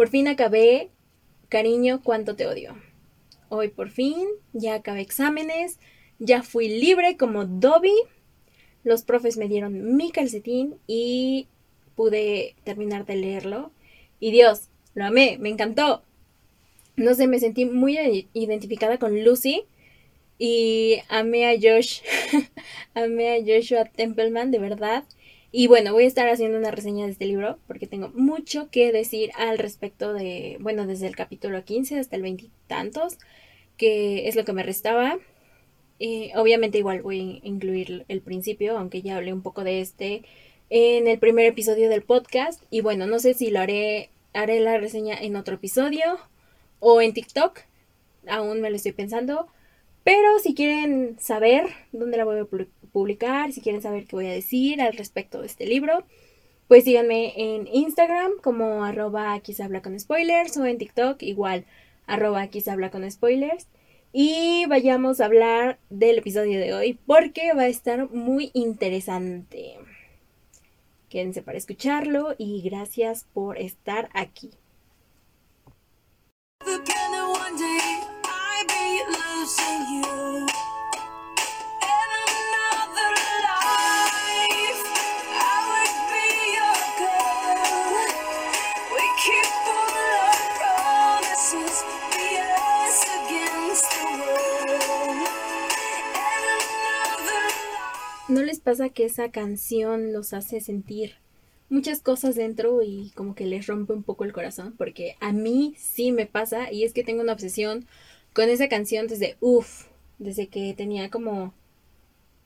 Por fin acabé, cariño, cuánto te odio. Hoy por fin ya acabé exámenes, ya fui libre como Dobby. Los profes me dieron mi calcetín y pude terminar de leerlo. Y Dios, lo amé, me encantó. No sé, me sentí muy identificada con Lucy y amé a Josh, amé a Joshua Templeman, de verdad. Y bueno, voy a estar haciendo una reseña de este libro porque tengo mucho que decir al respecto de, bueno, desde el capítulo 15 hasta el veintitantos, que es lo que me restaba. obviamente igual voy a incluir el principio, aunque ya hablé un poco de este en el primer episodio del podcast. Y bueno, no sé si lo haré, haré la reseña en otro episodio o en TikTok. Aún me lo estoy pensando. Pero si quieren saber dónde la voy a publicar, si quieren saber qué voy a decir al respecto de este libro, pues síganme en Instagram como arroba aquí se habla con spoilers o en TikTok igual arroba aquí se habla con spoilers. Y vayamos a hablar del episodio de hoy porque va a estar muy interesante. Quédense para escucharlo y gracias por estar aquí. Pasa que esa canción los hace sentir muchas cosas dentro y como que les rompe un poco el corazón? Porque a mí sí me pasa y es que tengo una obsesión con esa canción desde, uff, desde que tenía como,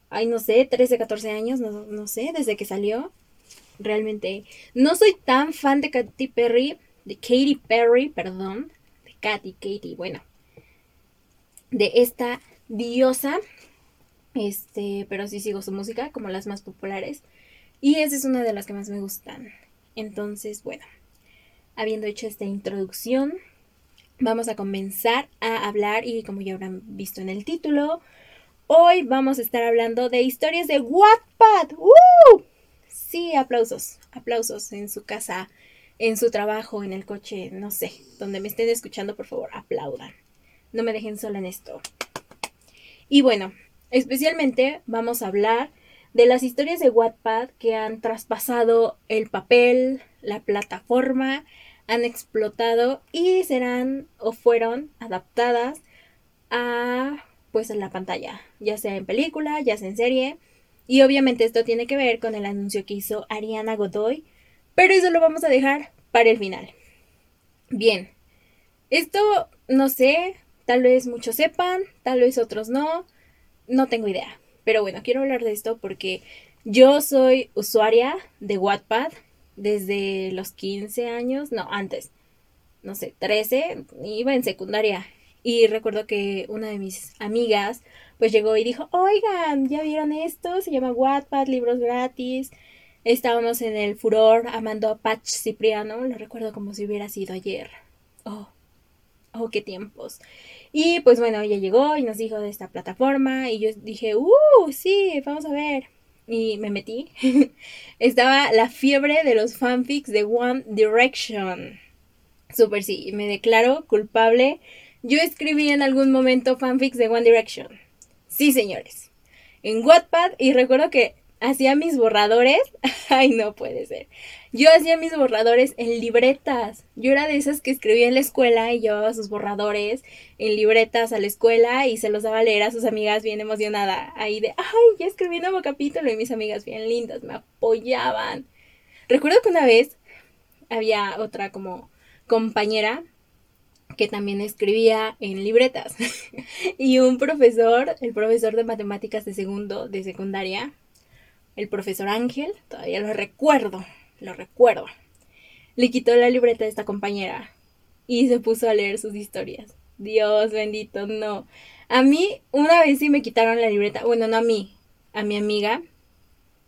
ay, no sé, 13, 14 años, no, no sé, desde que salió. Realmente, no soy tan fan de Katy Perry, de Katy Perry, perdón, de Katy, Katy, bueno, de esta diosa este, pero sí sigo su música como las más populares. Y esa es una de las que más me gustan. Entonces, bueno, habiendo hecho esta introducción, vamos a comenzar a hablar y como ya habrán visto en el título, hoy vamos a estar hablando de historias de Wattpad. ¡Uh! Sí, aplausos, aplausos en su casa, en su trabajo, en el coche, no sé, donde me estén escuchando, por favor, aplaudan. No me dejen sola en esto. Y bueno, Especialmente vamos a hablar de las historias de Wattpad que han traspasado el papel, la plataforma, han explotado y serán o fueron adaptadas a pues en la pantalla, ya sea en película, ya sea en serie. Y obviamente esto tiene que ver con el anuncio que hizo Ariana Godoy, pero eso lo vamos a dejar para el final. Bien, esto no sé, tal vez muchos sepan, tal vez otros no, no tengo idea. Pero bueno, quiero hablar de esto porque yo soy usuaria de Wattpad desde los 15 años, no, antes, no sé, 13, iba en secundaria. Y recuerdo que una de mis amigas pues llegó y dijo, oigan, ¿ya vieron esto? Se llama Wattpad, libros gratis. Estábamos en el furor amando a Patch Cipriano, lo recuerdo como si hubiera sido ayer. Oh, oh, qué tiempos. Y pues bueno, ella llegó y nos dijo de esta plataforma y yo dije, uh, sí, vamos a ver. Y me metí. Estaba la fiebre de los fanfics de One Direction. Súper sí, me declaro culpable. Yo escribí en algún momento fanfics de One Direction. Sí, señores. En Wattpad y recuerdo que hacía mis borradores. Ay, no puede ser. Yo hacía mis borradores en libretas. Yo era de esas que escribía en la escuela y llevaba sus borradores en libretas a la escuela y se los daba a leer a sus amigas bien emocionada. Ahí de, ay, ya escribí un nuevo capítulo y mis amigas bien lindas me apoyaban. Recuerdo que una vez había otra como compañera que también escribía en libretas. y un profesor, el profesor de matemáticas de segundo, de secundaria, el profesor Ángel, todavía lo recuerdo, lo recuerdo, le quitó la libreta de esta compañera y se puso a leer sus historias. Dios bendito, no. A mí una vez sí me quitaron la libreta, bueno, no a mí, a mi amiga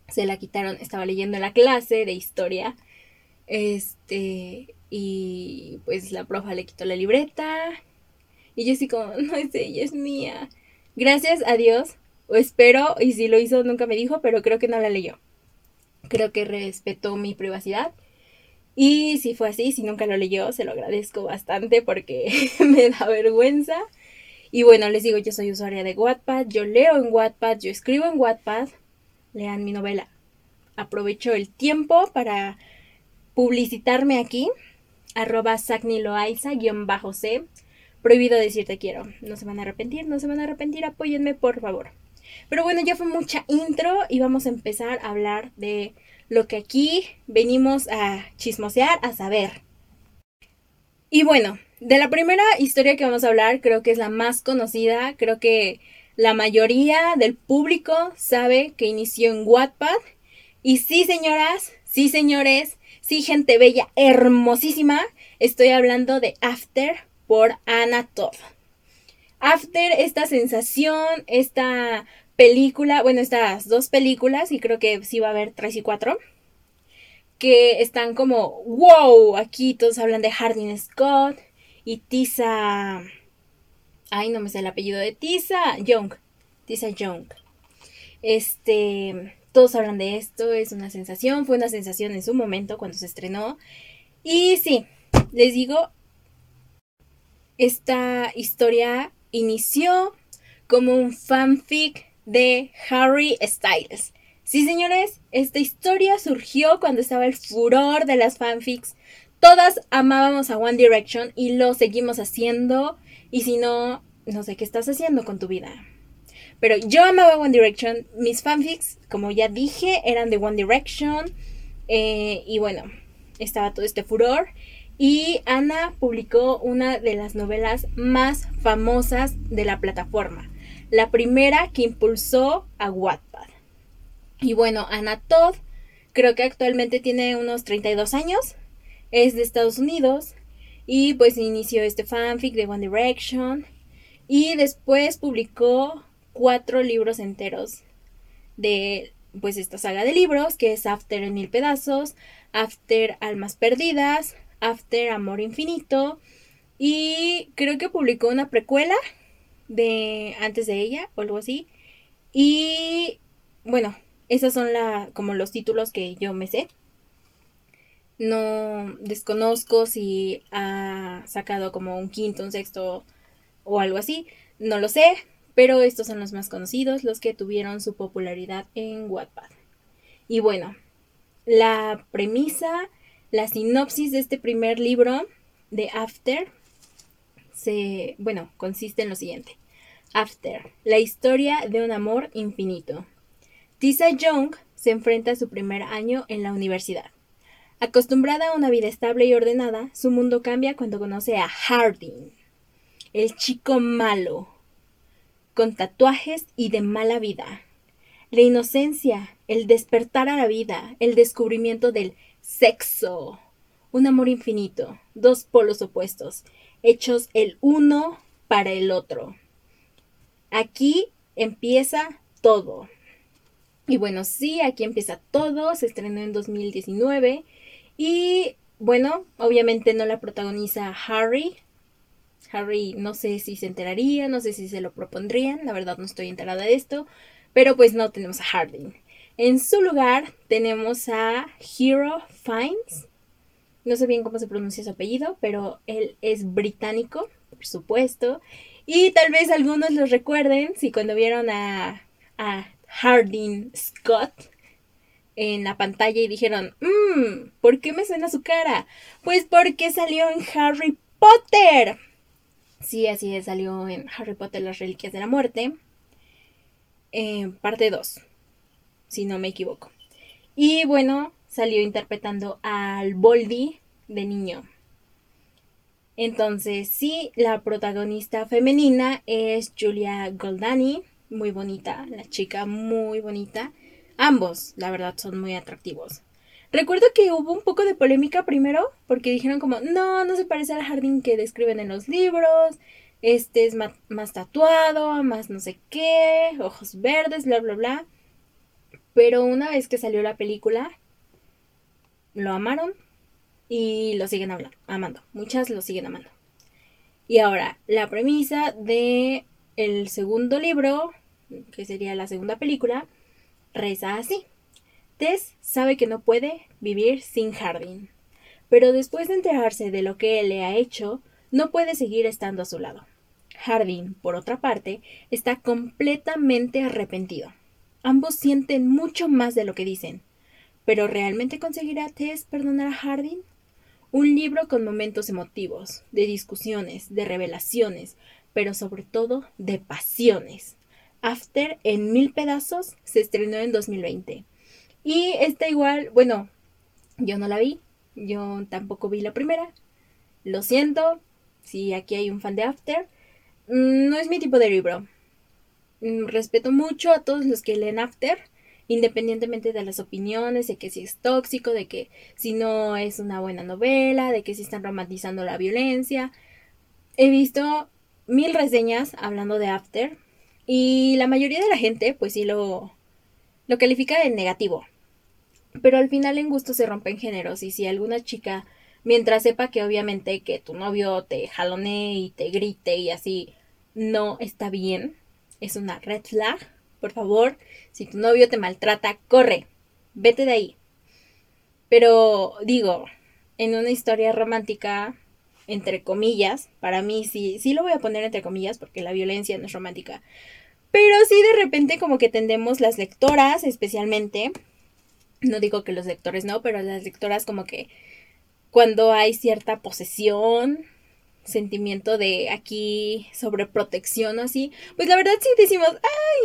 se la quitaron, estaba leyendo la clase de historia. Este, y pues la profa le quitó la libreta. Y yo así como, no es ella, es mía. Gracias a Dios, o espero, y si lo hizo nunca me dijo, pero creo que no la leyó. Creo que respetó mi privacidad. Y si fue así, si nunca lo leyó, se lo agradezco bastante porque me da vergüenza. Y bueno, les digo, yo soy usuaria de Wattpad, yo leo en Wattpad, yo escribo en Wattpad. Lean mi novela. Aprovecho el tiempo para publicitarme aquí. Arroba bajo c Prohibido decirte quiero. No se van a arrepentir, no se van a arrepentir. Apóyenme, por favor. Pero bueno, ya fue mucha intro y vamos a empezar a hablar de lo que aquí venimos a chismosear, a saber. Y bueno, de la primera historia que vamos a hablar, creo que es la más conocida, creo que la mayoría del público sabe que inició en Wattpad. Y sí, señoras, sí, señores, sí, gente bella, hermosísima, estoy hablando de After por Anna Todd. After, esta sensación, esta película, bueno, estas dos películas, y creo que sí va a haber tres y cuatro, que están como, wow, aquí todos hablan de Hardin Scott y Tisa, ay, no me sé el apellido de Tisa Young, Tisa Young. Este, todos hablan de esto, es una sensación, fue una sensación en su momento cuando se estrenó. Y sí, les digo, esta historia inició como un fanfic de Harry Styles. Sí, señores, esta historia surgió cuando estaba el furor de las fanfics. Todas amábamos a One Direction y lo seguimos haciendo. Y si no, no sé qué estás haciendo con tu vida. Pero yo amaba One Direction. Mis fanfics, como ya dije, eran de One Direction. Eh, y bueno, estaba todo este furor. Y Ana publicó una de las novelas más famosas de la plataforma la primera que impulsó a Wattpad. Y bueno, Anna Todd creo que actualmente tiene unos 32 años, es de Estados Unidos y pues inició este fanfic de One Direction y después publicó cuatro libros enteros de pues esta saga de libros que es After mil pedazos, After almas perdidas, After amor infinito y creo que publicó una precuela de antes de ella o algo así. Y bueno, esos son la, como los títulos que yo me sé. No desconozco si ha sacado como un quinto, un sexto o algo así. No lo sé, pero estos son los más conocidos, los que tuvieron su popularidad en Wattpad. Y bueno, la premisa, la sinopsis de este primer libro de After se, bueno, consiste en lo siguiente. After, la historia de un amor infinito. Tisa Young se enfrenta a su primer año en la universidad. Acostumbrada a una vida estable y ordenada, su mundo cambia cuando conoce a Harding, el chico malo, con tatuajes y de mala vida. La inocencia, el despertar a la vida, el descubrimiento del sexo, un amor infinito, dos polos opuestos, hechos el uno para el otro. Aquí empieza todo. Y bueno, sí, aquí empieza todo. Se estrenó en 2019. Y bueno, obviamente no la protagoniza Harry. Harry no sé si se enteraría, no sé si se lo propondrían. La verdad no estoy enterada de esto. Pero pues no tenemos a Harding. En su lugar tenemos a Hero Fines. No sé bien cómo se pronuncia su apellido, pero él es británico, por supuesto. Y tal vez algunos los recuerden si cuando vieron a, a Harding Scott en la pantalla y dijeron, mmm, ¿por qué me suena su cara? Pues porque salió en Harry Potter. Sí, así es, salió en Harry Potter las Reliquias de la Muerte. Eh, parte 2, si no me equivoco. Y bueno, salió interpretando al Boldy de niño. Entonces, sí, la protagonista femenina es Julia Goldani, muy bonita, la chica muy bonita. Ambos, la verdad, son muy atractivos. Recuerdo que hubo un poco de polémica primero, porque dijeron como, no, no se parece al jardín que describen en los libros, este es más, más tatuado, más no sé qué, ojos verdes, bla, bla, bla. Pero una vez que salió la película, lo amaron y lo siguen amando. Muchas lo siguen amando. Y ahora, la premisa de el segundo libro, que sería la segunda película, reza así. Tess sabe que no puede vivir sin Jardín. pero después de enterarse de lo que él le ha hecho, no puede seguir estando a su lado. Hardin, por otra parte, está completamente arrepentido. Ambos sienten mucho más de lo que dicen. ¿Pero realmente conseguirá Tess perdonar a Hardin? Un libro con momentos emotivos, de discusiones, de revelaciones, pero sobre todo de pasiones. After en mil pedazos se estrenó en 2020. Y está igual, bueno, yo no la vi, yo tampoco vi la primera. Lo siento, si aquí hay un fan de After, mm, no es mi tipo de libro. Mm, respeto mucho a todos los que leen After, independientemente de las opiniones, de que si es tóxico, de que si no es una buena novela, de que si están romantizando la violencia. He visto mil reseñas hablando de After y la mayoría de la gente pues sí lo, lo califica de negativo. Pero al final en gusto se rompen géneros y si alguna chica, mientras sepa que obviamente que tu novio te jalone y te grite y así no está bien, es una red flag, por favor, si tu novio te maltrata, corre, vete de ahí. Pero digo, en una historia romántica, entre comillas, para mí sí, sí lo voy a poner entre comillas porque la violencia no es romántica. Pero sí de repente como que tendemos las lectoras especialmente, no digo que los lectores no, pero las lectoras como que cuando hay cierta posesión sentimiento de aquí sobre protección o así, pues la verdad sí decimos,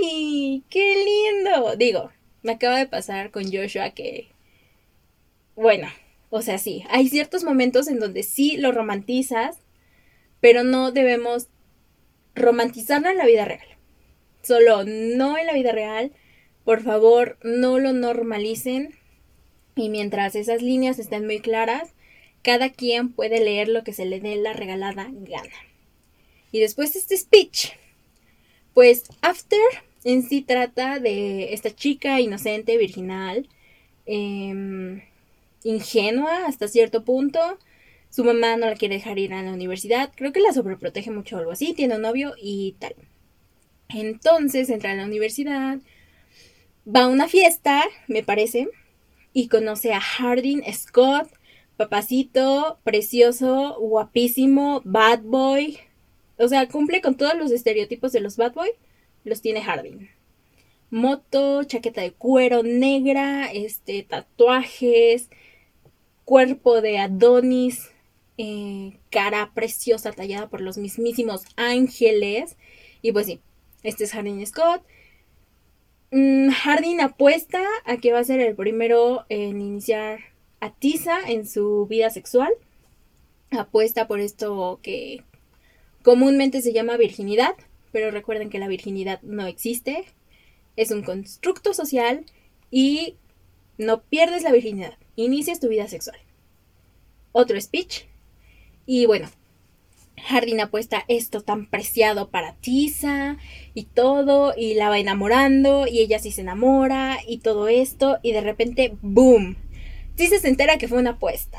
¡ay! ¡Qué lindo! Digo, me acaba de pasar con Joshua que, bueno, o sea, sí, hay ciertos momentos en donde sí lo romantizas, pero no debemos romantizarlo en la vida real. Solo no en la vida real. Por favor, no lo normalicen. Y mientras esas líneas estén muy claras, cada quien puede leer lo que se le dé la regalada gana. Y después de este speech, pues After en sí trata de esta chica inocente, virginal, em, ingenua hasta cierto punto. Su mamá no la quiere dejar ir a la universidad. Creo que la sobreprotege mucho o algo así. Tiene un novio y tal. Entonces entra a la universidad. Va a una fiesta, me parece. Y conoce a Hardin Scott, papacito, precioso, guapísimo, bad boy. O sea, cumple con todos los estereotipos de los bad boy. Los tiene Hardin. Moto, chaqueta de cuero negra, este, tatuajes, cuerpo de Adonis, eh, cara preciosa tallada por los mismísimos ángeles. Y pues sí, este es Hardin Scott. Mm, Hardin apuesta a que va a ser el primero en iniciar atiza en su vida sexual, apuesta por esto que comúnmente se llama virginidad, pero recuerden que la virginidad no existe, es un constructo social y no pierdes la virginidad, inicias tu vida sexual. Otro speech. Y bueno, Jardín apuesta esto tan preciado para Tisa y todo, y la va enamorando, y ella sí se enamora, y todo esto, y de repente, ¡boom! Se entera que fue una apuesta.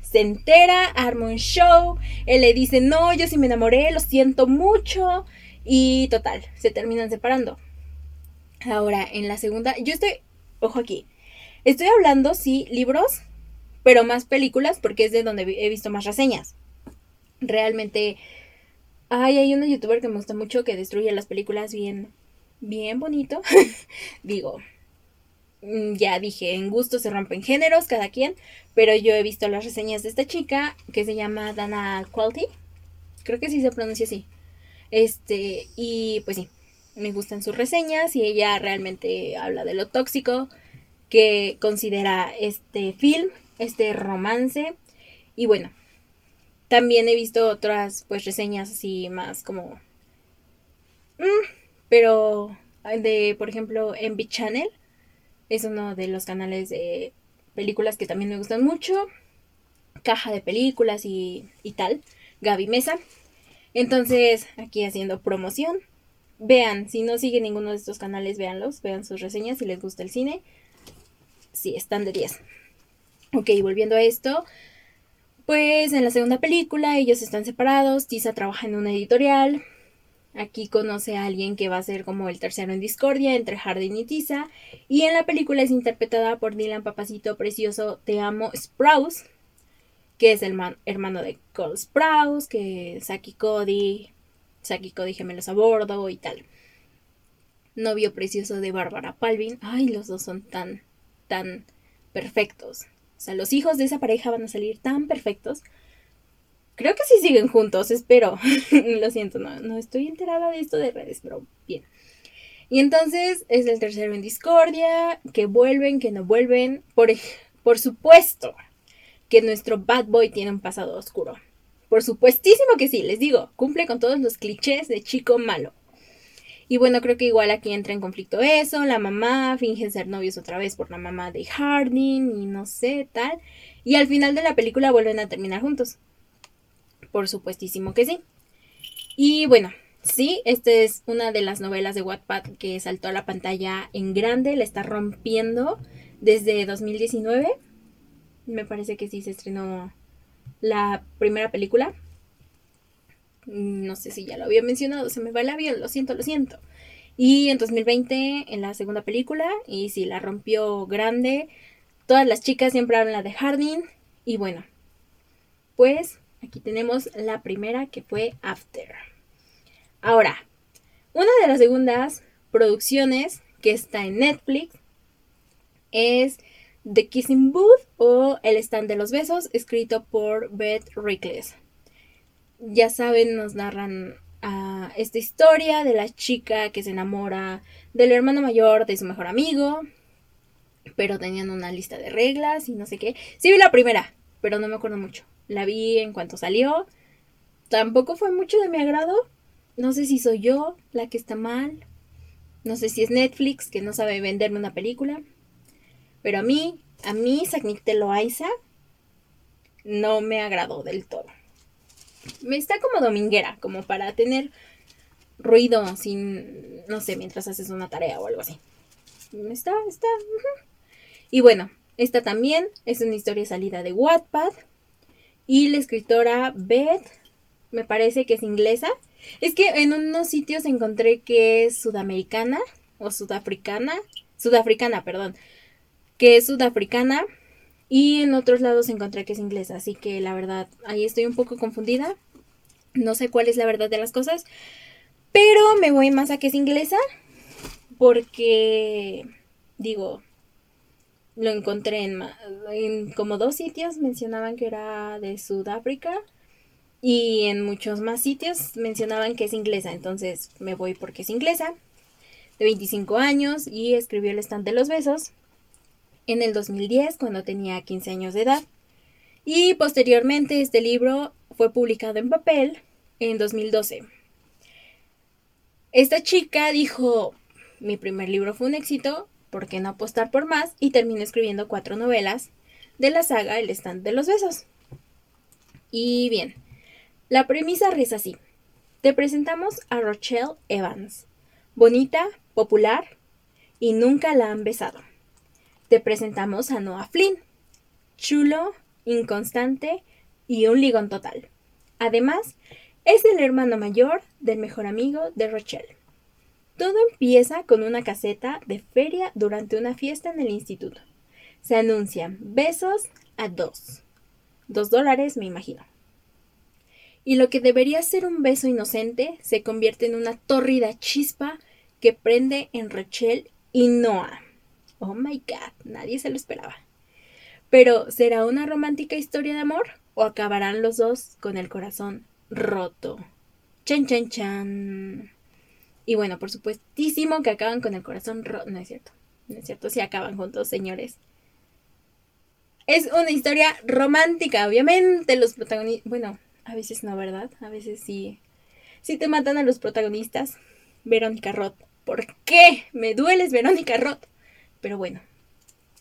Se entera, arma un show, él le dice, no, yo sí me enamoré, lo siento mucho. Y total, se terminan separando. Ahora, en la segunda, yo estoy, ojo aquí, estoy hablando, sí, libros, pero más películas porque es de donde he visto más reseñas. Realmente, ay, hay una youtuber que me gusta mucho que destruye las películas bien, bien bonito. Digo, ya dije, en gusto se rompen géneros, cada quien, pero yo he visto las reseñas de esta chica que se llama Dana Quality, creo que sí se pronuncia así. Este, y pues sí, me gustan sus reseñas y ella realmente habla de lo tóxico que considera este film, este romance. Y bueno, también he visto otras pues reseñas así más como... Mm, pero de, por ejemplo, en Beat Channel es uno de los canales de películas que también me gustan mucho. Caja de películas y, tal. Gaby Mesa. Entonces, aquí haciendo promoción. Vean, si no siguen ninguno de estos canales, véanlos, vean sus reseñas si les gusta el cine. Sí, están de 10. Ok, volviendo a esto. Pues en la segunda película ellos están separados, Tisa trabaja en una editorial, Aquí conoce a alguien que va a ser como el tercero en discordia entre Hardin y Tisa. Y en la película es interpretada por Dylan Papacito Precioso Te Amo Sprouse. que es el hermano de Cole Sprouse, que Saki Cody, Saki Cody gemelos a bordo y tal. Novio precioso de Bárbara Palvin. Ay, los dos son tan, tan perfectos. O sea, los hijos de esa pareja van a salir tan perfectos. Creo que sí siguen juntos, espero. Lo siento, no, estoy enterada de esto de redes, pero bien. Y entonces es el tercero en discordia, que vuelven, que no vuelven. Por, por supuesto que nuestro bad boy tiene un pasado oscuro. Por supuestísimo que sí, les digo, cumple con todos los clichés de chico malo. Y bueno, creo que igual aquí entra en conflicto eso, la mamá finge ser novios otra vez por la mamá de Harding y no sé, tal. Y al final de la película vuelven a terminar juntos. Por supuestísimo que sí. Y bueno, sí, esta es una de las novelas de Wattpad que saltó a la pantalla en grande, la está rompiendo desde 2019. Me parece que sí se estrenó la primera película. No sé si ya lo había mencionado, se me va el avión, lo siento, lo siento. Y en 2020 en la segunda película, y sí, la rompió grande. Todas las chicas siempre hablan de Harding. Y bueno, pues aquí tenemos la primera que fue After. Ahora, una de las segundas producciones que está en Netflix es The Kissing Booth o El Stand de los Besos, escrito por Beth Rickless ya saben, nos narran a esta historia de la chica que se enamora del hermano mayor de su mejor amigo, pero tenían una lista de reglas y no sé qué. Sí vi la primera, pero no me acuerdo mucho. La vi en cuanto salió. Tampoco fue mucho de mi agrado. No sé si soy yo la que está mal. No sé si es Netflix que no sabe venderme una película. Pero a mí, a mí, Sagnic Loaiza no me agradó del todo me está como dominguera, como para tener ruido sin, no sé, mientras haces una tarea o algo así. Está, está. Y bueno, esta también es una historia salida de Wattpad. Y la escritora Beth, me parece que es inglesa. Es que en unos sitios encontré que es sudamericana o sudafricana. Sudafricana, perdón. Que es sudafricana y en otros lados encontré que es inglesa, así que la verdad, ahí estoy un poco confundida. No sé cuál es la verdad de las cosas, pero me voy más a que es inglesa porque, digo, lo encontré en, como dos sitios, mencionaban que era de Sudáfrica y en muchos más sitios mencionaban que es inglesa, entonces me voy porque es inglesa, de 25 años y escribió el stand de los besos en el 2010 cuando tenía 15 años de edad. Y posteriormente este libro fue publicado en papel en 2012. Esta chica dijo, mi primer libro fue un éxito, ¿por qué no apostar por más? Y terminó escribiendo cuatro novelas de la saga El stand de los besos. Y bien, la premisa reza así. Te presentamos a Rochelle Evans, bonita, popular y nunca la han besado te presentamos a Noah Flynn, chulo, inconstante y un ligón total. Además, es el hermano mayor del mejor amigo de Rochelle. Todo empieza con una caseta de feria durante una fiesta en el instituto. Se anuncian besos a dos. Dos dólares, me imagino. Y lo que debería ser un beso inocente se convierte en una tórrida chispa que prende en Rochelle y Noah. Oh my god, nadie se lo esperaba. Pero, ¿será una romántica historia de amor? ¿O acabarán los dos con el corazón roto? Chan, chan, chan. Y bueno, por supuestísimo que acaban con el corazón roto. No es cierto. No es cierto, si acaban juntos, señores. Es una historia romántica, obviamente. Los protagonistas. Bueno, a veces no, ¿verdad? A veces sí. Sí te matan a los protagonistas. Verónica Roth. ¿Por qué? Me dueles, Verónica Roth. Pero bueno.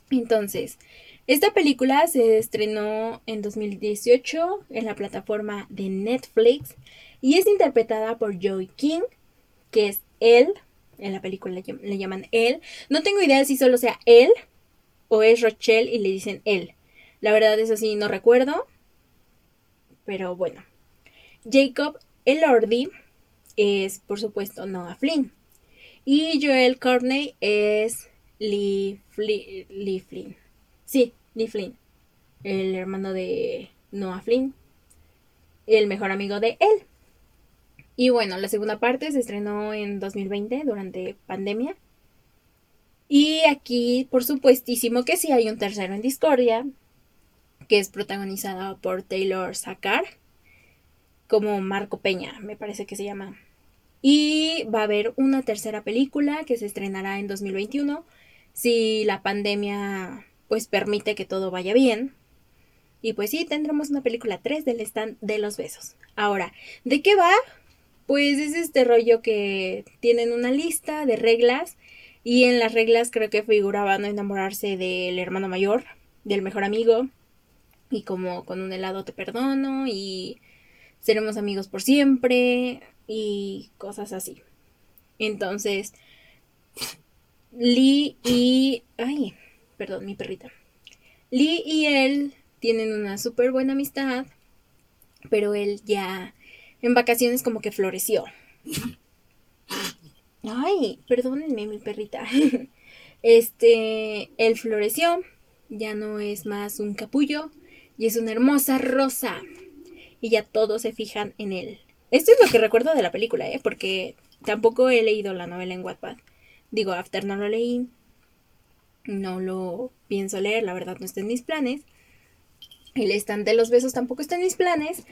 Entonces, esta película se estrenó en 2018 en la plataforma de Netflix y es interpretada por Joey King, que es él. En la película le llaman él. No tengo idea si solo sea él o es Rochelle y le dicen él. La verdad es así, no recuerdo. Pero bueno. Jacob Elordi es, por supuesto, Noah Flynn. Y Joel Courtney es Lee, Flynn. Sí, Lee Flynn. El hermano de Noah Flynn, el mejor amigo de él. Y bueno, la segunda parte se estrenó en 2020 durante pandemia. Y aquí, por supuestísimo que sí hay un tercero en Discordia, que es protagonizado por Taylor Sacar, como Marco Peña, me parece que se llama. Y va a haber una tercera película que se estrenará en 2021, si la pandemia pues permite que todo vaya bien. Y pues sí, tendremos una película 3 del stand de los besos. Ahora, ¿de qué va? Pues es este rollo que tienen una lista de reglas y en las reglas creo que figuraba no enamorarse del hermano mayor, del mejor amigo y como con un helado te perdono y seremos amigos por siempre y cosas así. Entonces, Lee y... Ay, perdón, mi perrita. Lee y él tienen una súper buena amistad, pero él ya en vacaciones como que floreció. Ay, perdónenme, mi perrita. Este, él floreció, ya no es más un capullo, y es una hermosa rosa. Y ya todos se fijan en él. Esto es lo que recuerdo de la película, ¿eh? Porque tampoco he leído la novela en Wattpad. Digo, After no lo leí. No lo pienso leer, la verdad no está en mis planes. El stand de los besos tampoco está en mis planes.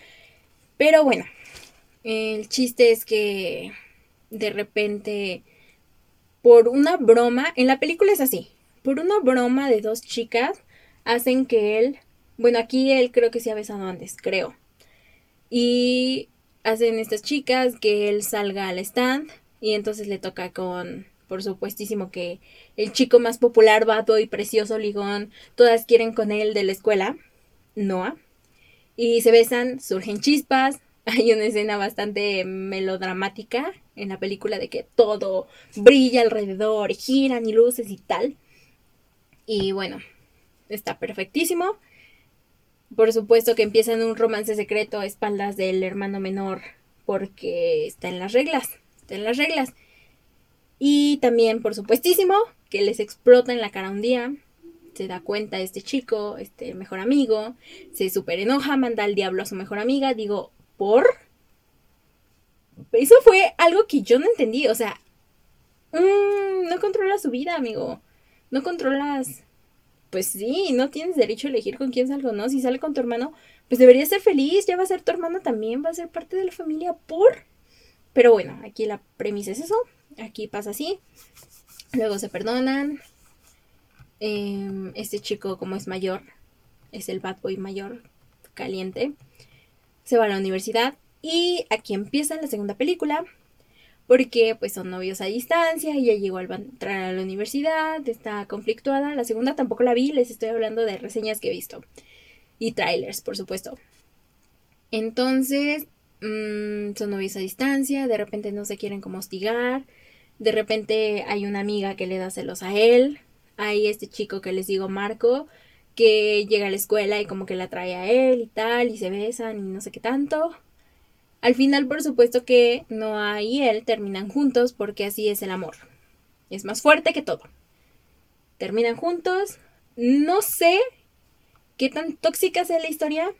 Pero bueno, el chiste es que de repente, por una broma, en la película es así, por una broma de dos chicas, hacen que él, bueno, aquí él creo que se ha besado antes, creo. Y hacen estas chicas que él salga al stand y entonces le toca con, por supuestísimo que el chico más popular, vato y precioso ligón, todas quieren con él de la escuela, Noah. Y se besan, surgen chispas, hay una escena bastante melodramática en la película de que todo brilla alrededor, giran y luces y tal. Y bueno, está perfectísimo. Por supuesto que empieza en un romance secreto a espaldas del hermano menor porque está en las reglas, está en las reglas. Y también, por supuestísimo, que les explota en la cara un día. Se da cuenta este chico, este mejor amigo, se super enoja, manda al diablo a su mejor amiga. Digo, ¿Por? Eso fue algo que yo no entendí. O sea, mmm, no controlas su vida, amigo. No controlas. Pues sí, no tienes derecho a elegir con quién salgo, ¿no? Si sale con tu hermano, pues deberías ser feliz. Ya va a ser tu hermano también, va a ser parte de la familia por. Pero bueno, aquí la premisa es eso. Aquí pasa así. Luego se perdonan. Em, este chico, como es mayor, es el bad boy mayor, caliente se va a la universidad y aquí empieza la segunda película porque pues son novios a distancia, ella llegó a entrar a la universidad, está conflictuada, la segunda tampoco la vi, les estoy hablando de reseñas que he visto y trailers, por supuesto. Entonces, mm, son novios a distancia, de repente no se quieren como hostigar, de repente hay una amiga que le da celos a él, hay este chico que les digo Marco, que llega a la escuela y como que la trae a él y tal, y se besan y no sé qué tanto. Al final, por supuesto que Noah y él terminan juntos porque así es el amor. Es más fuerte que todo. Terminan juntos. No sé qué tan tóxica sea la historia,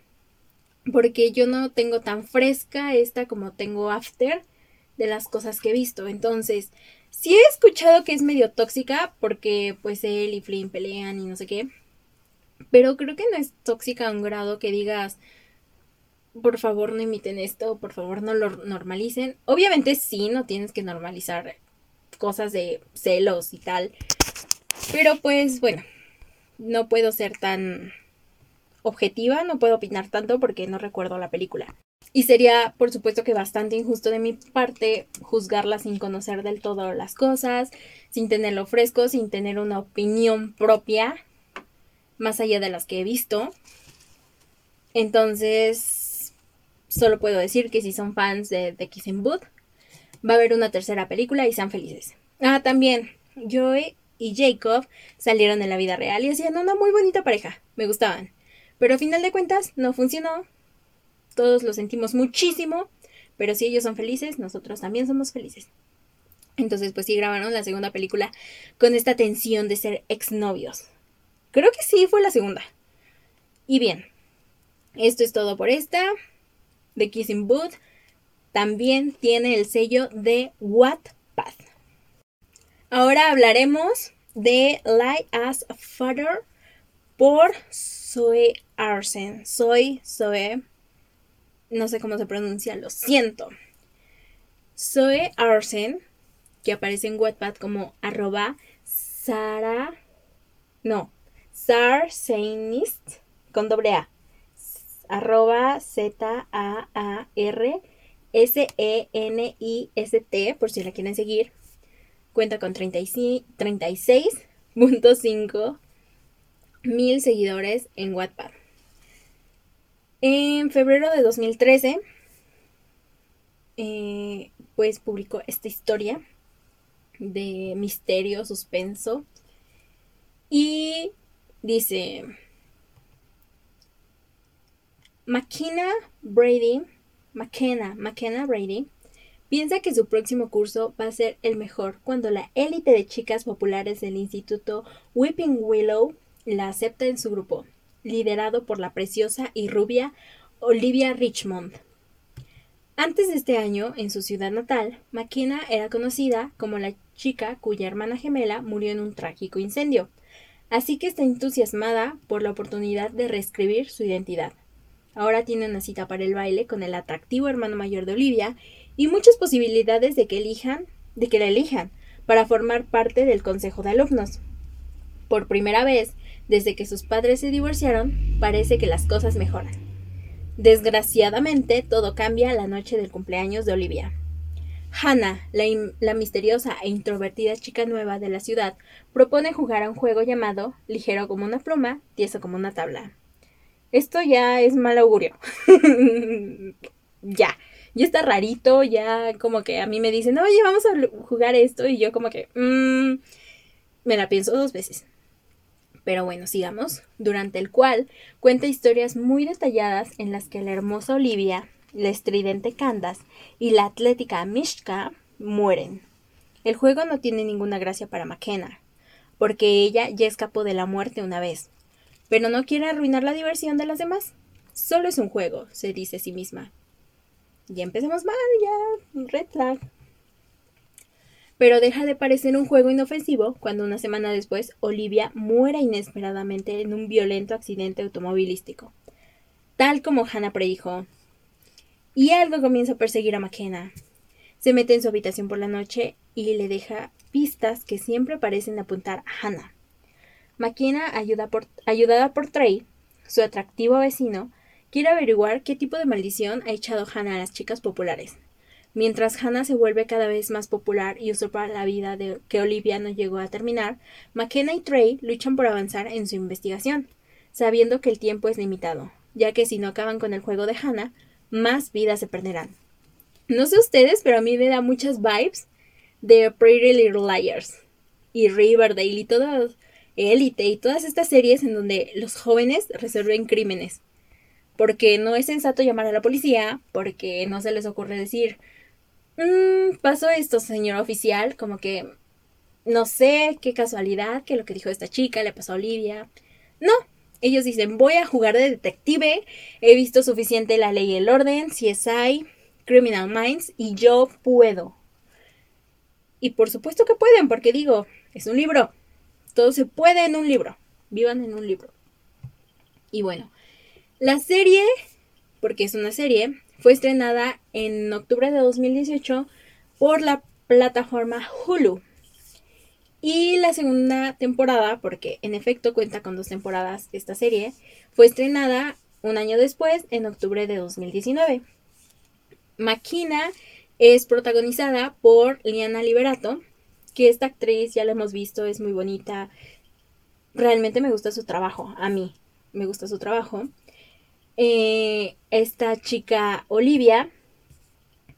porque yo no tengo tan fresca esta como tengo After de las cosas que he visto. Entonces, sí he escuchado que es medio tóxica porque pues él y Flynn pelean y no sé qué. Pero creo que no es tóxica a un grado que digas, por favor no imiten esto, por favor no lo normalicen. Obviamente sí, no tienes que normalizar cosas de celos y tal. Pero pues bueno, no puedo ser tan objetiva, no puedo opinar tanto porque no recuerdo la película. Y sería, por supuesto, que bastante injusto de mi parte juzgarla sin conocer del todo las cosas, sin tenerlo fresco, sin tener una opinión propia más allá de las que he visto. Entonces, solo puedo decir que si son fans de The Kissing Booth, va a haber una tercera película y sean felices. Ah, también, Joey y Jacob salieron en la vida real y hacían una muy bonita pareja. Me gustaban. Pero a final de cuentas, no funcionó. Todos lo sentimos muchísimo. Pero si ellos son felices, nosotros también somos felices. Entonces, pues sí grabaron la segunda película con esta tensión de ser exnovios. Creo que sí fue la segunda. Y bien, Esto es todo por esta. The Kissing Booth también tiene el sello de Wattpad. Ahora hablaremos de Lie as a Father por Zoe Arsen. Soy Zoe. No sé cómo se pronuncia, lo siento. Zoe Arsen, que aparece en Wattpad como arroba Sara. No, Sarsenist con doble A. Arroba Z-A-A-R S-E-N-I-S-T, por si la quieren seguir. Cuenta con 36.5 mil seguidores en Wattpad. En febrero de 2013, eh, pues publicó esta historia de misterio, suspenso. Y dice, McKenna Brady, McKenna, McKenna Brady, piensa que su próximo curso va a ser el mejor cuando la élite de chicas populares del Instituto Whipping Willow la acepta en su grupo, liderado por la preciosa y rubia Olivia Richmond. Antes de este año, en su ciudad natal, McKenna era conocida como la chica cuya hermana gemela murió en un trágico incendio, así que está entusiasmada por la oportunidad de reescribir su identidad. Ahora tiene una cita para el baile con el atractivo hermano mayor de Olivia y muchas posibilidades de que elijan, de que la elijan para formar parte del consejo de alumnos. Por primera vez, desde que sus padres se divorciaron, parece que las cosas mejoran. Desgraciadamente, todo cambia la noche del cumpleaños de Olivia. Hannah, la, misteriosa e introvertida chica nueva de la ciudad, propone jugar a un juego llamado ligero como una pluma, tieso como una tabla. Esto ya es mal augurio. ya, ya está rarito, ya como que a mí me dicen, oye, vamos a jugar esto, y yo como que, mmm, me la pienso dos veces. Pero bueno, sigamos, durante el cual cuenta historias muy detalladas en las que la hermosa Olivia, la estridente Candace y la atlética Mishka mueren. El juego no tiene ninguna gracia para McKenna, porque ella ya escapó de la muerte una vez, pero no quiere arruinar la diversión de las demás. Solo es un juego, se dice a sí misma. Ya empecemos mal, ya, red flag pero deja de parecer un juego inofensivo cuando una semana después Olivia muere inesperadamente en un violento accidente automovilístico, tal como Hannah predijo. Y algo comienza a perseguir a McKenna. Se mete en su habitación por la noche y le deja pistas que siempre parecen apuntar a Hannah. McKenna, ayudada por Trey, su atractivo vecino, quiere averiguar qué tipo de maldición ha echado Hannah a las chicas populares. Mientras Hannah se vuelve cada vez más popular y usurpa la vida de que Olivia no llegó a terminar, McKenna y Trey luchan por avanzar en su investigación, sabiendo que el tiempo es limitado, ya que si no acaban con el juego de Hannah, más vidas se perderán. No sé ustedes, pero a mí me da muchas vibes de Pretty Little Liars y Riverdale y todo Elite y todas estas series en donde los jóvenes resuelven crímenes. Porque no es sensato llamar a la policía, porque no se les ocurre decir, mmm, pasó esto, señor oficial, como que no sé qué casualidad que lo que dijo esta chica le pasó a Olivia. No, ellos dicen, voy a jugar de detective, he visto suficiente la ley y el orden, CSI, Criminal Minds, y yo puedo. Y por supuesto que pueden, porque digo, es un libro. Todo se puede en un libro. Vivan en un libro. Y bueno, la serie, porque es una serie, fue estrenada en octubre de 2018 por la plataforma Hulu. Y la segunda temporada, porque en efecto cuenta con dos temporadas esta serie, fue estrenada un año después, en octubre de 2019. Makina es protagonizada por Liana Liberato, que esta actriz ya la hemos visto, es muy bonita. Realmente me gusta su trabajo, a mí me gusta su trabajo. Eh, esta chica Olivia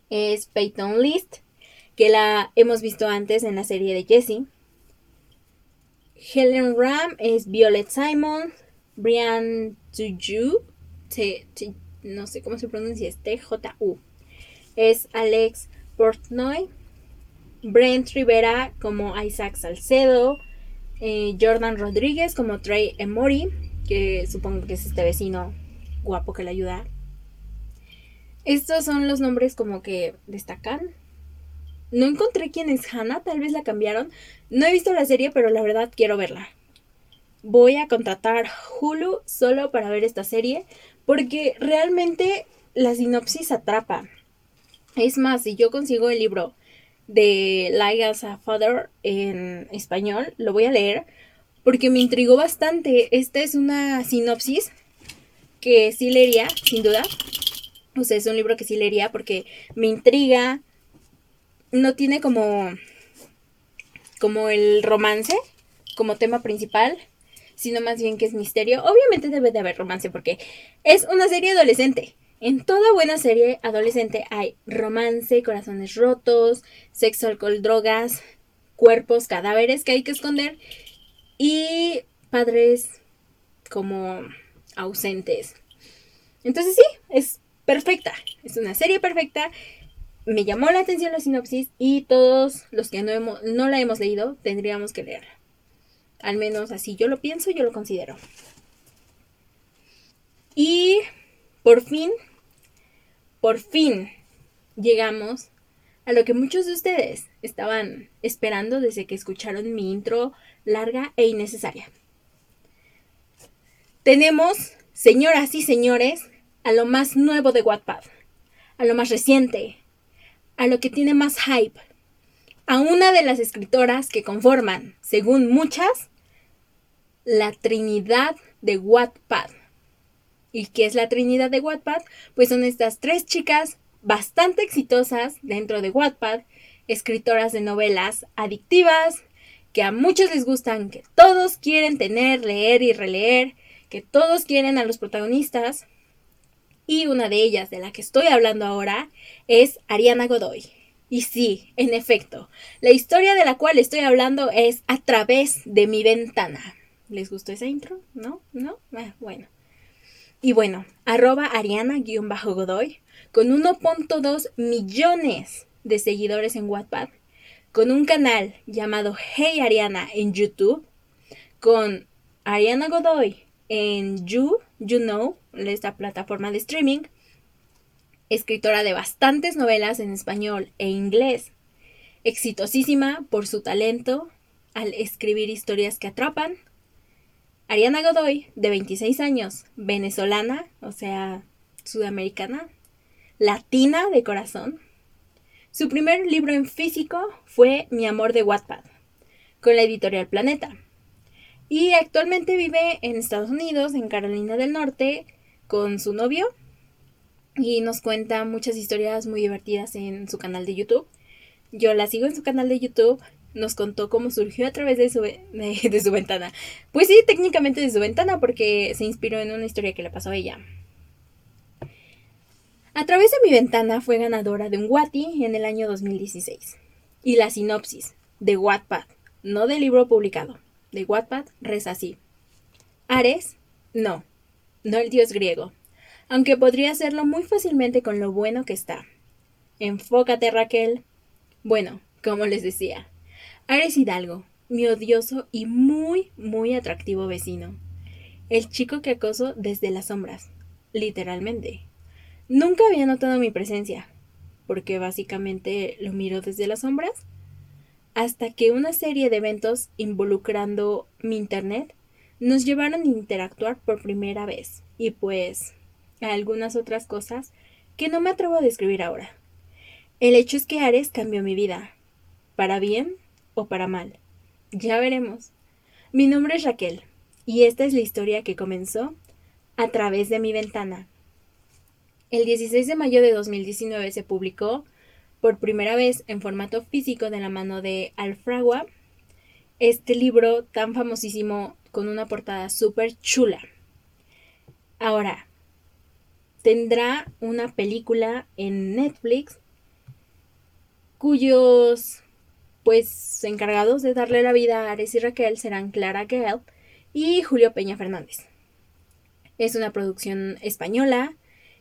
es Peyton List, que la hemos visto antes en la serie de Jessie. Helen Ram es Violet Simon. Brian Tuju, no sé cómo se pronuncia, este J-U. Es Alex Portnoy. Brent Rivera como Isaac Salcedo. Eh, Jordan Rodríguez como Trey Emory, que supongo que es este vecino guapo que la ayuda. Estos son los nombres como que destacan. No encontré quién es Hannah, tal vez la cambiaron. No he visto la serie, pero la verdad quiero verla. Voy a contratar Hulu solo para ver esta serie, porque realmente la sinopsis atrapa. Es más, si yo consigo el libro de Like as a Father en español, lo voy a leer porque me intrigó bastante. Esta es una sinopsis que sí leería, sin duda. O sea, es un libro que sí leería porque me intriga. No tiene como como el romance como tema principal, sino más bien que es misterio. Obviamente debe de haber romance porque es una serie adolescente. En toda buena serie adolescente hay romance, corazones rotos, sexo, alcohol, drogas, cuerpos, cadáveres que hay que esconder y padres como ausentes. Entonces sí, es perfecta. Es una serie perfecta. Me llamó la atención la sinopsis y todos los que no, hemos, no la hemos leído tendríamos que leerla. Al menos así yo lo pienso, yo lo considero. Y por fin por fin llegamos a lo que muchos de ustedes estaban esperando desde que escucharon mi intro larga e innecesaria. Tenemos, señoras y señores, a lo más nuevo de Wattpad, a lo más reciente, a lo que tiene más hype, a una de las escritoras que conforman, según muchas, la Trinidad de Wattpad. ¿Y qué es la Trinidad de Wattpad? Pues son estas tres chicas bastante exitosas dentro de Wattpad, escritoras de novelas adictivas, que a muchos les gustan, que todos quieren tener, leer y releer, que todos quieren a los protagonistas. Y una de ellas, de la que estoy hablando ahora, es Ariana Godoy. Y sí, en efecto, la historia de la cual estoy hablando es a través de mi ventana. ¿Les gustó esa intro? ¿No? ¿No? Ah, bueno. Y bueno, arroba Ariana-Godoy, con 1.2 millones de seguidores en Wattpad, con un canal llamado Hey Ariana en YouTube, con Ariana Godoy en You, You Know, esta plataforma de streaming, escritora de bastantes novelas en español e inglés, exitosísima por su talento al escribir historias que atrapan, Ariana Godoy, de 26 años, venezolana, o sea, sudamericana, latina de corazón. Su primer libro en físico fue Mi amor de Wattpad, con la editorial Planeta. Y actualmente vive en Estados Unidos, en Carolina del Norte, con su novio. Y nos cuenta muchas historias muy divertidas en su canal de YouTube. Yo la sigo en su canal de YouTube nos contó cómo surgió a través de su, ventana. Pues sí, técnicamente de su ventana porque se inspiró en una historia que le pasó a ella. A través de mi ventana fue ganadora de un Wati en el año 2016. Y la sinopsis de Wattpad, no del libro publicado, de Wattpad reza así. Ares, no, no el dios griego, aunque podría hacerlo muy fácilmente con lo bueno que está. Enfócate Raquel. Bueno, como les decía, Ares Hidalgo, mi odioso y muy, muy atractivo vecino. El chico que acoso desde las sombras, literalmente. Nunca había notado mi presencia, porque básicamente lo miro desde las sombras, hasta que una serie de eventos involucrando mi internet nos llevaron a interactuar por primera vez, y pues a algunas otras cosas que no me atrevo a describir ahora. El hecho es que Ares cambió mi vida, para bien o para mal. Ya veremos. Mi nombre es Raquel y esta es la historia que comenzó a través de mi ventana. El 16 de mayo de 2019 se publicó por primera vez en formato físico de la mano de Alfragua este libro tan famosísimo con una portada súper chula. Ahora, tendrá una película en Netflix cuyos pues encargados de darle la vida a Ares y Raquel serán Clara Gale y Julio Peña Fernández. Es una producción española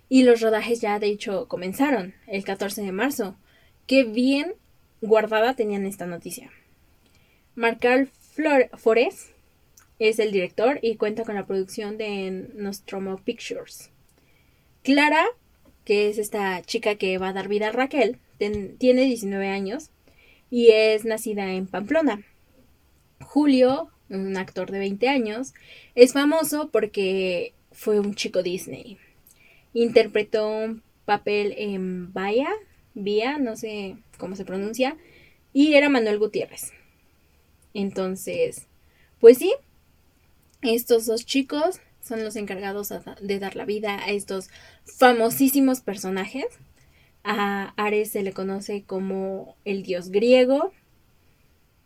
y los rodajes ya de hecho comenzaron el 14 de marzo. Qué bien guardada tenían esta noticia. Marcal Flores es el director y cuenta con la producción de Nostromo Pictures. Clara, que es esta chica que va a dar vida a Raquel, tiene 19 años y es nacida en Pamplona. Julio, un actor de 20 años, es famoso porque fue un chico Disney. Interpretó un papel en Vaya, Vía, no sé cómo se pronuncia, y era Manuel Gutiérrez. Entonces, pues sí, estos dos chicos son los encargados de dar la vida a estos famosísimos personajes. A Ares se le conoce como el dios griego.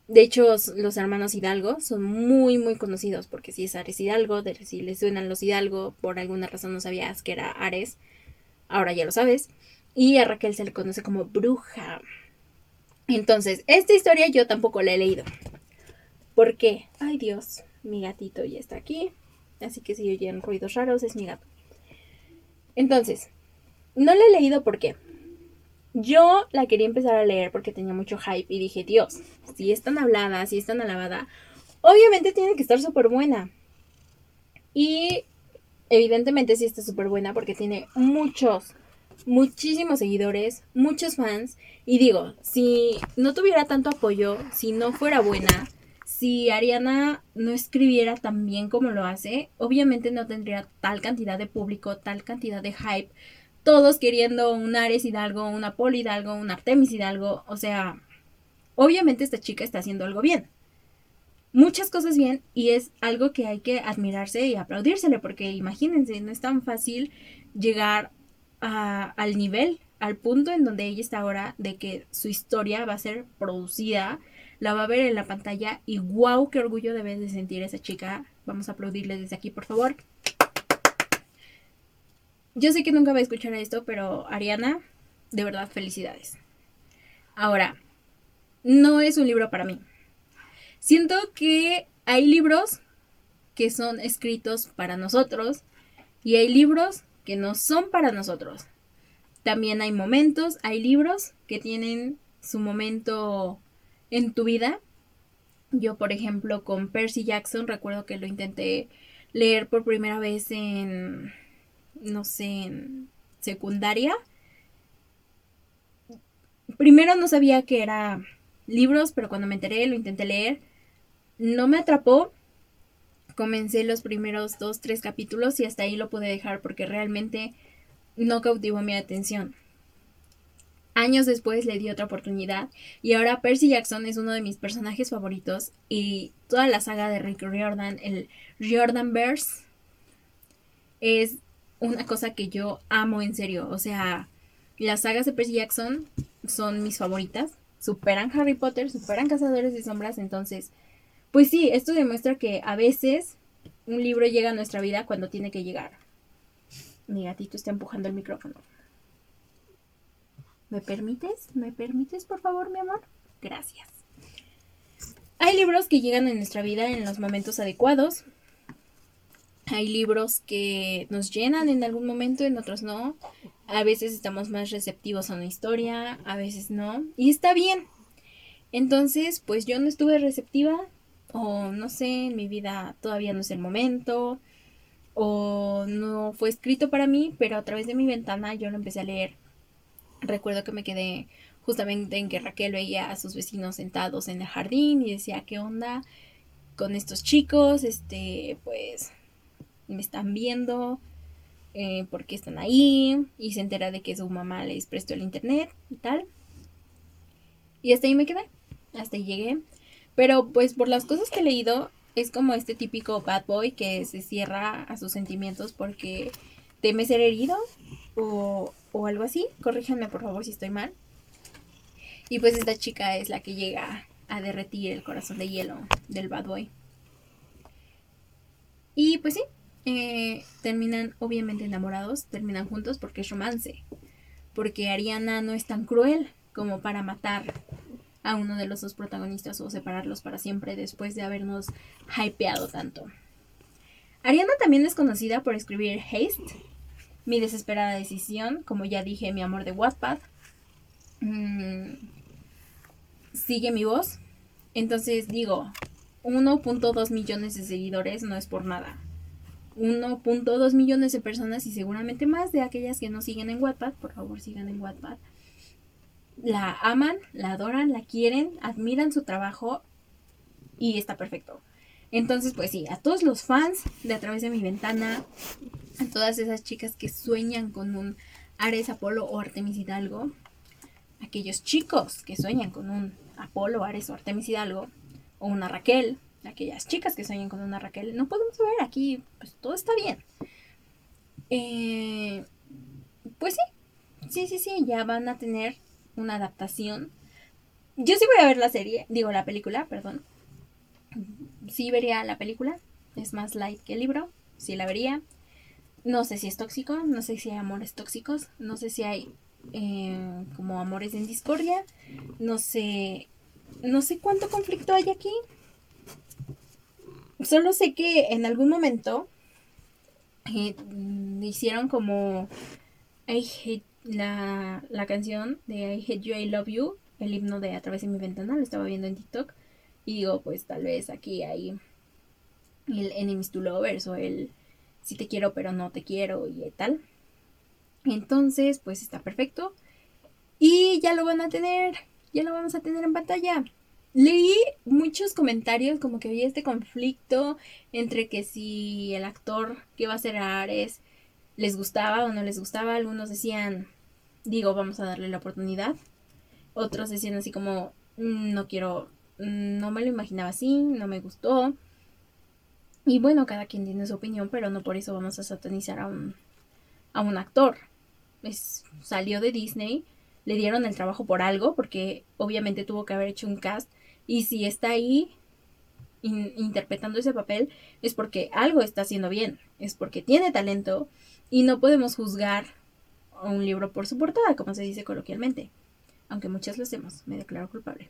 De hecho, los hermanos Hidalgo son muy, muy conocidos porque si es Ares Hidalgo, si le suenan los Hidalgo, por alguna razón no sabías que era Ares, ahora ya lo sabes. Y a Raquel se le conoce como bruja. Entonces, esta historia yo tampoco la he leído. ¿Por qué? Ay Dios, mi gatito ya está aquí. Así que si oyen ruidos raros, es mi gato. Entonces, no la he leído porque yo la quería empezar a leer porque tenía mucho hype y dije, Dios, si es tan hablada, si es tan alabada, obviamente tiene que estar súper buena. Y evidentemente sí está súper buena porque tiene muchos, muchísimos seguidores, muchos fans. Y digo, si no tuviera tanto apoyo, si no fuera buena, si Ariana no escribiera tan bien como lo hace, obviamente no tendría tal cantidad de público, tal cantidad de hype. Todos queriendo un Ares Hidalgo, una Poli Hidalgo, un Artemis Hidalgo. O sea, obviamente esta chica está haciendo algo bien. Muchas cosas bien y es algo que hay que admirarse y aplaudírsele porque imagínense, no es tan fácil llegar al nivel, al punto en donde ella está ahora de que su historia va a ser producida, la va a ver en la pantalla y wow, qué orgullo debe de sentir esa chica. Vamos a aplaudirle desde aquí, por favor. Yo sé que nunca va a escuchar esto, pero Ariana, de verdad, felicidades. Ahora, no es un libro para mí. Siento que hay libros que son escritos para nosotros y hay libros que no son para nosotros. También hay momentos, hay libros que tienen su momento en tu vida. Yo, por ejemplo, con Percy Jackson, recuerdo que lo intenté leer por primera vez en, no sé, en secundaria. Primero no sabía que era libros, pero cuando me enteré lo intenté leer. No me atrapó, comencé los primeros dos, tres capítulos y hasta ahí lo pude dejar porque realmente no cautivó mi atención. Años después le di otra oportunidad y ahora Percy Jackson es uno de mis personajes favoritos y toda la saga de Rick Riordan, el Riordanverse, es una cosa que yo amo en serio. O sea, las sagas de Percy Jackson son mis favoritas. Superan Harry Potter, superan Cazadores de Sombras, entonces pues sí, esto demuestra que a veces un libro llega a nuestra vida cuando tiene que llegar. Mi gatito está empujando el micrófono. ¿Me permites? ¿Me permites, por favor, mi amor? Gracias. Hay libros que llegan a nuestra vida en los momentos adecuados. Hay libros que nos llenan en algún momento, en otros no. A veces estamos más receptivos a una historia, a veces no. Y está bien. Entonces, pues yo no estuve receptiva o no sé, en mi vida todavía no es el momento, o no fue escrito para mí, pero a través de mi ventana yo lo empecé a leer. Recuerdo que me quedé justamente en que Raquel veía a sus vecinos sentados en el jardín y decía, ¿qué onda con estos chicos? Este, pues, me están viendo, eh, ¿por qué están ahí? Y se entera de que su mamá les prestó el internet y tal. Y hasta ahí me quedé, hasta ahí llegué. Pero pues por las cosas que he leído, es como este típico bad boy que se cierra a sus sentimientos porque teme ser herido o, o algo así. Corríjanme por favor si estoy mal. Y pues esta chica es la que llega a derretir el corazón de hielo del bad boy. Y pues sí, eh, terminan obviamente enamorados, terminan juntos porque es romance. Porque Ariana no es tan cruel como para matar a uno de los dos protagonistas o separarlos para siempre después de habernos hypeado tanto. Ariana también es conocida por escribir Haste, Mi desesperada decisión, como ya dije, mi amor de Wattpad. Mm, sigue mi voz. Entonces digo, 1.2 millones de seguidores no es por nada. 1.2 millones de personas y seguramente más de aquellas que no siguen en Wattpad, por favor sigan en Wattpad, la aman, la adoran, la quieren, admiran su trabajo y está perfecto. Entonces, pues sí, a todos los fans de A través de mi ventana, a todas esas chicas que sueñan con un Ares, Apolo o Artemis Hidalgo, aquellos chicos que sueñan con un Apolo, Ares o Artemis Hidalgo, o una Raquel, aquellas chicas que sueñan con una Raquel, no podemos ver aquí, pues todo está bien. Eh, pues sí, sí, sí, sí, ya van a tener una adaptación. Yo sí voy a ver la serie, digo la película, perdón. Sí vería la película, es más light que el libro, sí la vería. No sé si es tóxico, no sé si hay amores tóxicos, no sé si hay eh, como amores en discordia, no sé, no sé cuánto conflicto hay aquí. Solo sé que en algún momento eh, hicieron como I hate la, la canción de I Hate You, I Love You, el himno de A través de mi ventana, lo estaba viendo en TikTok. Y digo, pues tal vez aquí hay el Enemies to Lovers o el Si te quiero pero no te quiero y tal. Entonces, pues está perfecto. Y ya lo van a tener, ya lo vamos a tener en pantalla. Leí muchos comentarios como que había este conflicto entre que si el actor que va a ser Ares les gustaba o no les gustaba. Algunos decían, digo, vamos a darle la oportunidad. Otros decían así como, mm, no quiero, mm, no me lo imaginaba así, no me gustó. Y bueno, cada quien tiene su opinión, pero no por eso vamos a satanizar a un, a un actor. Es, salió de Disney, le dieron el trabajo por algo, porque obviamente tuvo que haber hecho un cast. Y si está ahí interpretando ese papel, es porque algo está haciendo bien, es porque tiene talento y no podemos juzgar un libro por su portada, como se dice coloquialmente. Aunque muchas lo hacemos, me declaro culpable.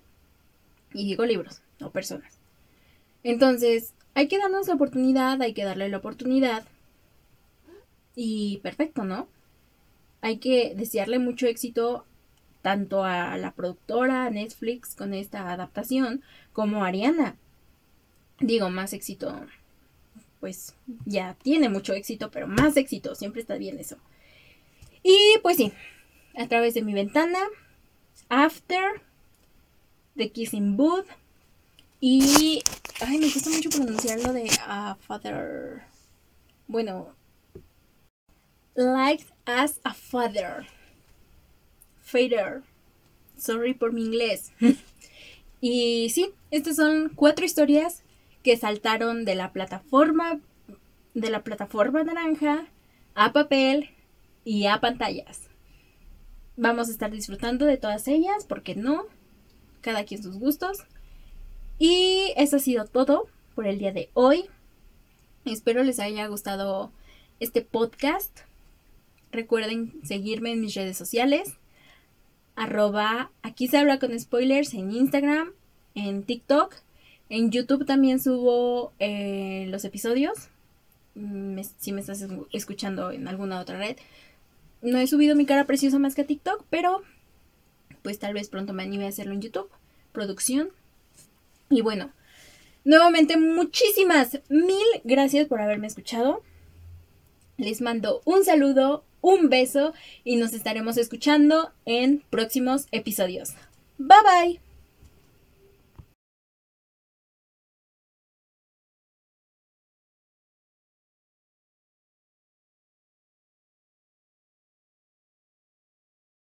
Y digo libros, no personas. Entonces, hay que darnos la oportunidad, hay que darle la oportunidad. Y perfecto, ¿no? Hay que desearle mucho éxito tanto a la productora, Netflix, con esta adaptación, como a Ariana. Digo, más éxito pues ya tiene mucho éxito, pero más éxito, siempre está bien eso. Y pues sí, a través de mi ventana, After, The Kissing Booth y... Ay, me gusta mucho pronunciarlo de uh, Father. Bueno, Like as a Father. Father. Sorry por mi inglés. y sí, estas son cuatro historias que saltaron de la plataforma de la plataforma naranja a papel y a pantallas. Vamos a estar disfrutando de todas ellas, porque no, cada quien sus gustos. Y eso ha sido todo por el día de hoy. Espero les haya gustado este podcast. Recuerden seguirme en mis redes sociales. Arroba, aquí se habla con spoilers en Instagram, en TikTok en YouTube también subo eh, los episodios. Mm, si me estás escuchando en alguna otra red. No he subido mi cara preciosa más que a TikTok, pero pues tal vez pronto me anime a hacerlo en YouTube. Producción. Y bueno, nuevamente muchísimas mil gracias por haberme escuchado. Les mando un saludo, un beso y nos estaremos escuchando en próximos episodios. Bye bye.